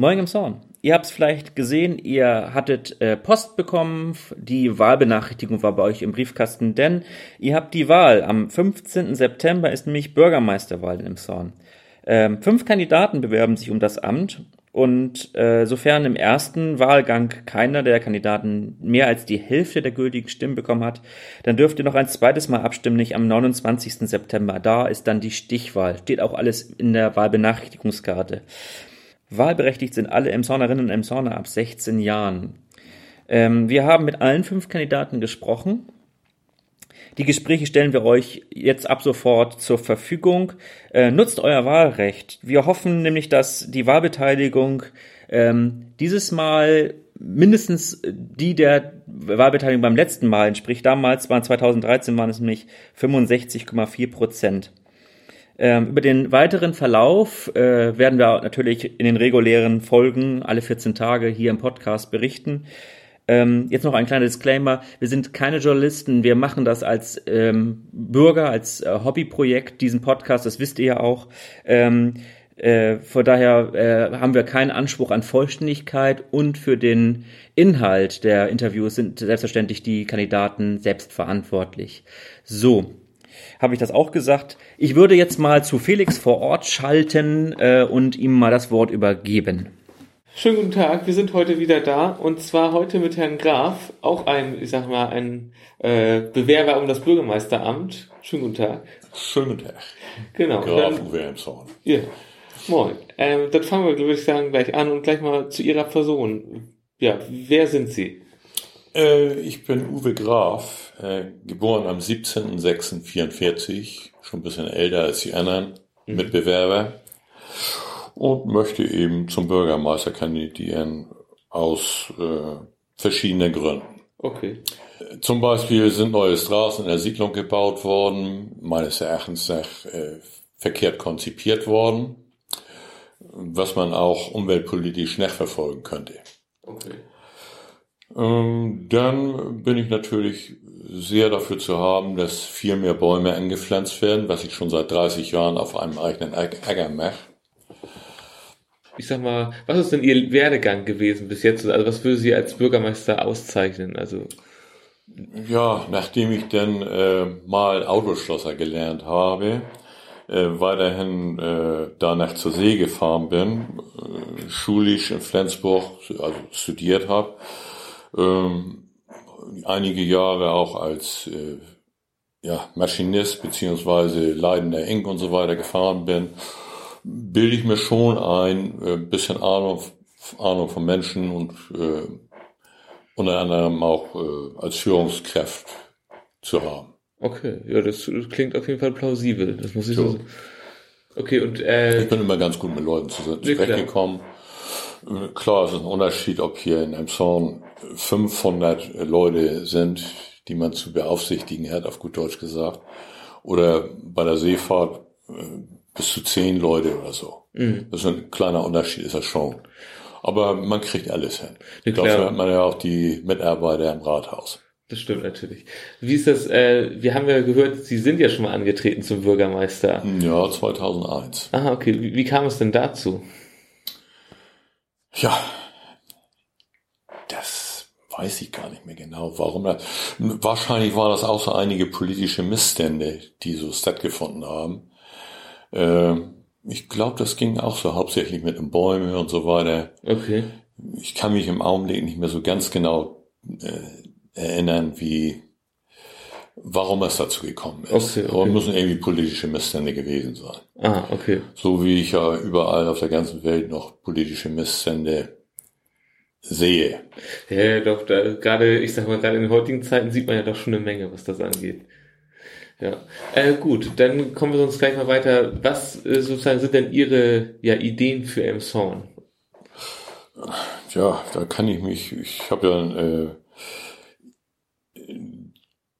Moin im Zorn. Ihr habt es vielleicht gesehen, ihr hattet äh, Post bekommen, die Wahlbenachrichtigung war bei euch im Briefkasten, denn ihr habt die Wahl. Am 15. September ist nämlich Bürgermeisterwahl in Zorn. Ähm, fünf Kandidaten bewerben sich um das Amt und äh, sofern im ersten Wahlgang keiner der Kandidaten mehr als die Hälfte der gültigen Stimmen bekommen hat, dann dürft ihr noch ein zweites Mal abstimmen, nicht am 29. September. Da ist dann die Stichwahl. Steht auch alles in der Wahlbenachrichtigungskarte. Wahlberechtigt sind alle Emsonerinnen und Emsoner ab 16 Jahren. Ähm, wir haben mit allen fünf Kandidaten gesprochen. Die Gespräche stellen wir euch jetzt ab sofort zur Verfügung. Äh, nutzt euer Wahlrecht. Wir hoffen nämlich, dass die Wahlbeteiligung ähm, dieses Mal mindestens die der Wahlbeteiligung beim letzten Mal entspricht. Damals waren 2013 waren es nämlich 65,4 Prozent. Ähm, über den weiteren Verlauf äh, werden wir natürlich in den regulären Folgen alle 14 Tage hier im Podcast berichten. Ähm, jetzt noch ein kleiner Disclaimer. Wir sind keine Journalisten. Wir machen das als ähm, Bürger, als äh, Hobbyprojekt, diesen Podcast. Das wisst ihr ja auch. Ähm, äh, von daher äh, haben wir keinen Anspruch an Vollständigkeit und für den Inhalt der Interviews sind selbstverständlich die Kandidaten selbst verantwortlich. So, habe ich das auch gesagt. Ich würde jetzt mal zu Felix vor Ort schalten äh, und ihm mal das Wort übergeben. Schönen guten Tag, wir sind heute wieder da und zwar heute mit Herrn Graf, auch ein, ich sag mal, ein äh, Bewerber um das Bürgermeisteramt. Schönen guten Tag. Schönen guten Tag. Genau. Graf Uwe Emshorn. Ja. Moin. Ähm, dann fangen wir, glaube ich, sagen, gleich an und gleich mal zu Ihrer Person. Ja, wer sind Sie? Äh, ich bin Uwe Graf, äh, geboren am 17.06.44, schon ein bisschen älter als die anderen mhm. Mitbewerber und möchte eben zum Bürgermeister kandidieren aus äh, verschiedenen Gründen. Okay. Zum Beispiel sind neue Straßen in der Siedlung gebaut worden, meines Erachtens nach äh, verkehrt konzipiert worden, was man auch umweltpolitisch nachverfolgen könnte. Okay. Ähm, dann bin ich natürlich sehr dafür zu haben, dass viel mehr Bäume angepflanzt werden, was ich schon seit 30 Jahren auf einem eigenen Äcker mache. Ich sag mal, was ist denn Ihr Werdegang gewesen bis jetzt? Also was würde Sie als Bürgermeister auszeichnen? Also ja, nachdem ich dann äh, mal Autoschlosser gelernt habe, äh, weiterhin äh, danach zur See gefahren bin, äh, schulisch in Flensburg also studiert habe, ähm, einige Jahre auch als äh, ja, Maschinist beziehungsweise leidender Ink und so weiter gefahren bin, bilde ich mir schon ein äh, bisschen Ahnung, Ahnung von Menschen und äh, unter anderem auch äh, als Führungskraft zu haben. Okay, ja, das, das, klingt auf jeden Fall plausibel. Das muss ich so. so okay, und äh, ich bin immer ganz gut mit Leuten zurechtgekommen. Klar, es ist ein Unterschied, ob hier in einem Song 500 Leute sind, die man zu beaufsichtigen hat, auf gut Deutsch gesagt, oder bei der Seefahrt äh, bis zu zehn Leute oder so. Mhm. Das ist ein kleiner Unterschied, ist das schon. Aber man kriegt alles hin. Ja, Dafür hat man ja auch die Mitarbeiter im Rathaus. Das stimmt natürlich. Wie ist das, äh, wir haben ja gehört, Sie sind ja schon mal angetreten zum Bürgermeister. Ja, 2001. Aha, okay. Wie, wie kam es denn dazu? Ja, das weiß ich gar nicht mehr genau, warum das. Wahrscheinlich waren das auch so einige politische Missstände, die so stattgefunden haben. Äh, ich glaube, das ging auch so hauptsächlich mit den Bäumen und so weiter. Okay. Ich kann mich im Augenblick nicht mehr so ganz genau äh, erinnern, wie warum es dazu gekommen ist. Okay, okay. Aber müssen irgendwie politische Missstände gewesen sein. Ah, okay. So wie ich ja überall auf der ganzen Welt noch politische Missstände sehe. Ja, doch, da, gerade, ich sag mal, gerade in den heutigen Zeiten sieht man ja doch schon eine Menge, was das angeht. Ja, äh, gut, dann kommen wir sonst gleich mal weiter. Was äh, sozusagen sind denn Ihre ja, Ideen für Emson? Ja, da kann ich mich, ich habe ja äh,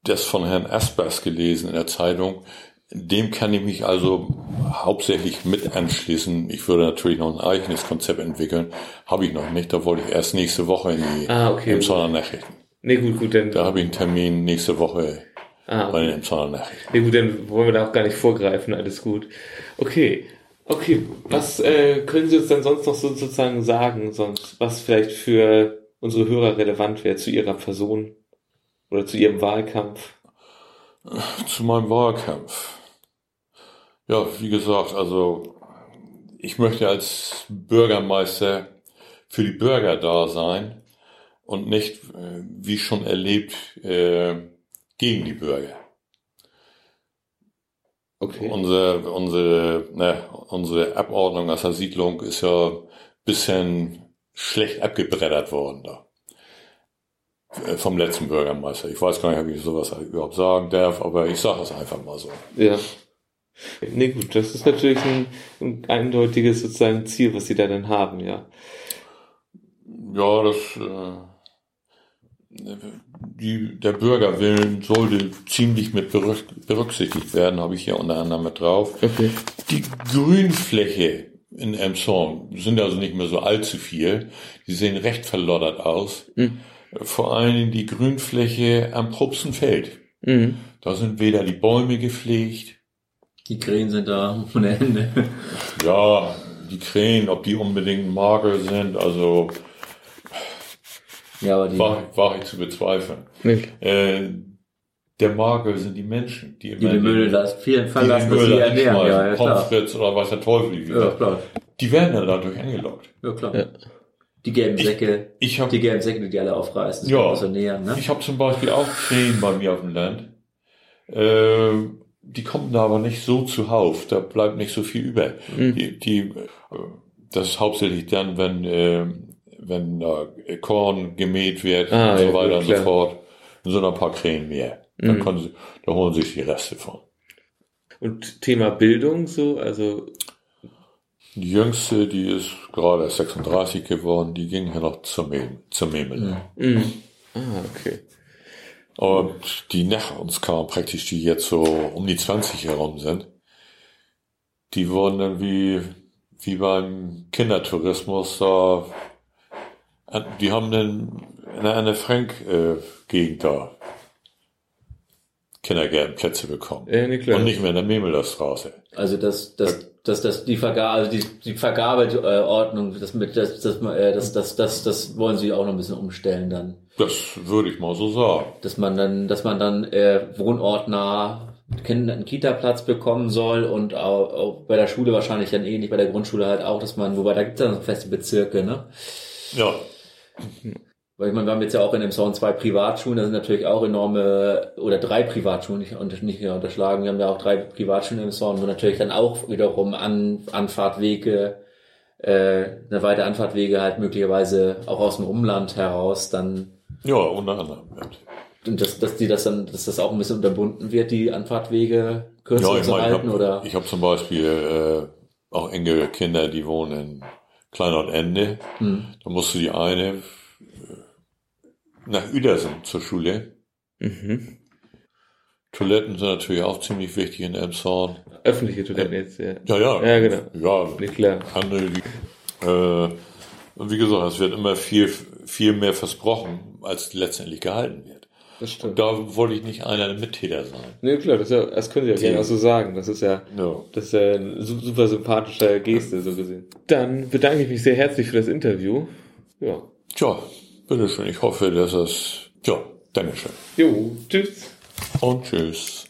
das von Herrn Aspers gelesen in der Zeitung. Dem kann ich mich also hauptsächlich mit anschließen. Ich würde natürlich noch ein eigenes Konzept entwickeln. Habe ich noch nicht. Da wollte ich erst nächste Woche in die ah, okay. Emsonner Nachrichten. Nee, gut, gut, dann. Da habe ich einen Termin nächste Woche ah, okay. bei den Emsonner Nachrichten. Nee, gut, dann wollen wir da auch gar nicht vorgreifen. Alles gut. Okay. Okay, was äh, können Sie uns denn sonst noch so sozusagen sagen, sonst was vielleicht für unsere Hörer relevant wäre zu Ihrer Person oder zu Ihrem Wahlkampf? Zu meinem Wahlkampf. Ja, wie gesagt, also ich möchte als Bürgermeister für die Bürger da sein und nicht, äh, wie schon erlebt, äh, gegen die Bürger. Okay. Unsere, unsere, ne, unsere Abordnung aus der Siedlung ist ja bisschen schlecht abgebreddert worden da. Äh, Vom letzten Bürgermeister. Ich weiß gar nicht, ob ich sowas überhaupt sagen darf, aber ich sage es einfach mal so. Ja. Nee, gut, das ist natürlich ein, ein eindeutiges sozusagen Ziel, was Sie da dann haben, ja. Ja, das, äh, die, der Bürgerwillen sollte ziemlich mit berück- berücksichtigt werden, habe ich hier unter anderem mit drauf. Okay. Die Grünfläche in Emshorn sind also nicht mehr so allzu viel. Die sehen recht verloddert aus. Mhm. Vor allem die Grünfläche am Propsenfeld. Mhm. Da sind weder die Bäume gepflegt, Die Krähen sind da ohne Ende. ja, die Krähen, ob die unbedingt mager sind, also Ja, aber die, war, war ich zu bezweifeln. Äh, der Mager sind die Menschen, die die den Müll das vielen die verlassen, den dass sie Müll ernähren. Ja, ja, Pommes oder was der Teufel die Ja, klar. Die werden dann dadurch angelockt. Ja, klar. Ja. Die gelben Säcke, Ich habe die gelben Säcke, die die alle aufreißen, das Ja. kommt aus der Nähe, ne? Ich habe zum Beispiel auch Krähen bei mir auf dem Land. Äh, die kommen da aber nicht so zuhauf. Da bleibt nicht so viel über. Mhm. Die, die, äh, das ist hauptsächlich dann, wenn, äh, wenn äh, Korn gemäht wird Ah, und so ja, weiter gut, und so fort. Dann sind ein paar Krähen mehr. Dann Mhm. können sie, da holen sich die Reste von. Und Thema Bildung so, also Die jüngste, die ist gerade erst 36 geworden, die ging ja noch zur, Mem zur Memel. mhm. Ah, okay. Und die nach uns kamen, praktisch, die jetzt so um die 20 herum sind, die wurden dann wie, wie beim Kindertourismus da, die haben dann in der Anne Frank äh, da Kindergärtenplätze bekommen. Ja, klar. Und nicht mehr in der Memelerstraße. Also das, das, das, das, die Vergabe, also die, die Vergabeordnung, das mit, das, das, äh, das, das, das, das wollen sie auch noch ein bisschen umstellen dann. Das würde ich mal so sagen. Dass man dann, dass man dann äh, wohnortnah Kinder einen Kita-Platz bekommen soll und auch, auch bei der Schule wahrscheinlich dann ähnlich, bei der Grundschule halt auch, dass man, wobei da gibt es dann so feste Bezirke, ne? Ja, Weil ich meine, wir haben jetzt ja auch in dem Sound zwei Privatschulen, da sind natürlich auch enorme, oder drei Privatschulen, nicht, nicht unterschlagen, wir haben ja auch drei Privatschulen im Sound, wo natürlich dann auch wiederum An, Anfahrtwege, äh, eine weite Anfahrtwege halt möglicherweise auch aus dem Umland heraus dann, ja, unter anderem. Ja. und dass, dass die das dann, dass das auch ein bisschen unterbunden wird, die Anfahrtwege kürzer Ja, ich zu meine, ich halten, oder? habe hab zum Beispiel äh, auch enge Kinder, die wohnen in Kleinort-Ende. Hm. Da musste die eine nach Uedersen zur Schule. Mhm. Toiletten sind natürlich auch ziemlich wichtig in Elmshorn. Öffentliche Toiletten jetzt, ja. Ja, ja. Ja, genau. Ja, Nee, klar. andere, die, äh, und wie gesagt, es wird immer viel, viel mehr versprochen, als letztendlich gehalten wird. Das stimmt. Da wollte ich nicht einer der Mittäter sein. Nee, klar, das, ja, das können Sie ja gerne auch so sagen. Das ist ja, Ja. das ist ja eine su- super sympathische Geste, so gesehen. Dann bedanke ich mich sehr herzlich für das Interview. Ja. Tja, bitteschön. Ich hoffe, dass es, ja, Dankeschön. Jo, tschüss. Und tschüss.